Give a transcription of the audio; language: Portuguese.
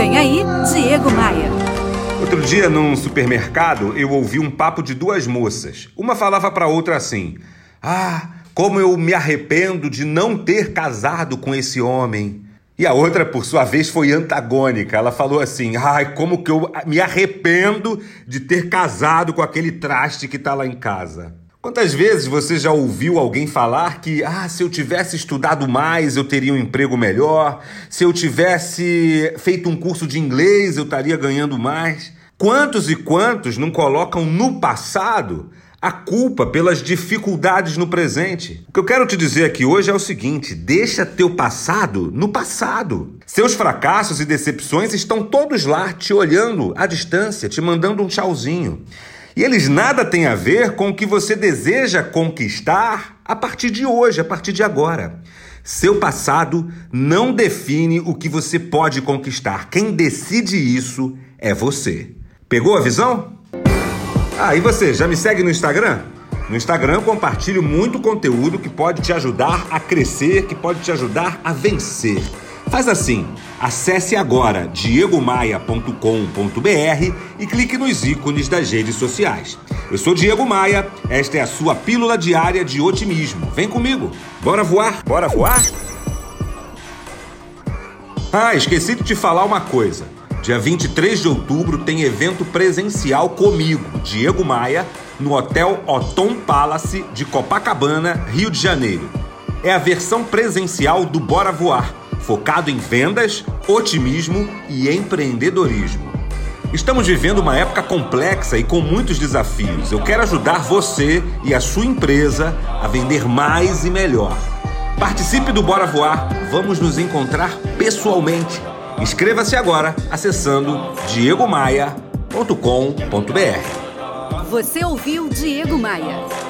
Vem aí, Diego Maia. Outro dia, num supermercado, eu ouvi um papo de duas moças. Uma falava para outra assim: Ah, como eu me arrependo de não ter casado com esse homem. E a outra, por sua vez, foi antagônica. Ela falou assim: Ai, como que eu me arrependo de ter casado com aquele traste que tá lá em casa. Quantas vezes você já ouviu alguém falar que, ah, se eu tivesse estudado mais, eu teria um emprego melhor, se eu tivesse feito um curso de inglês, eu estaria ganhando mais? Quantos e quantos não colocam no passado a culpa pelas dificuldades no presente? O que eu quero te dizer aqui hoje é o seguinte: deixa teu passado no passado. Seus fracassos e decepções estão todos lá te olhando à distância, te mandando um tchauzinho. E eles nada têm a ver com o que você deseja conquistar a partir de hoje, a partir de agora. Seu passado não define o que você pode conquistar. Quem decide isso é você. Pegou a visão? Ah, e você, já me segue no Instagram? No Instagram compartilho muito conteúdo que pode te ajudar a crescer, que pode te ajudar a vencer. Faz assim, acesse agora diegomaia.com.br e clique nos ícones das redes sociais. Eu sou Diego Maia, esta é a sua pílula diária de otimismo. Vem comigo, bora voar? Bora voar? Ah, esqueci de te falar uma coisa. Dia 23 de outubro tem evento presencial comigo, Diego Maia, no Hotel Otom Palace de Copacabana, Rio de Janeiro. É a versão presencial do Bora Voar focado em vendas, otimismo e empreendedorismo. Estamos vivendo uma época complexa e com muitos desafios. Eu quero ajudar você e a sua empresa a vender mais e melhor. Participe do Bora Voar, vamos nos encontrar pessoalmente. Inscreva-se agora acessando diegomaia.com.br. Você ouviu Diego Maia.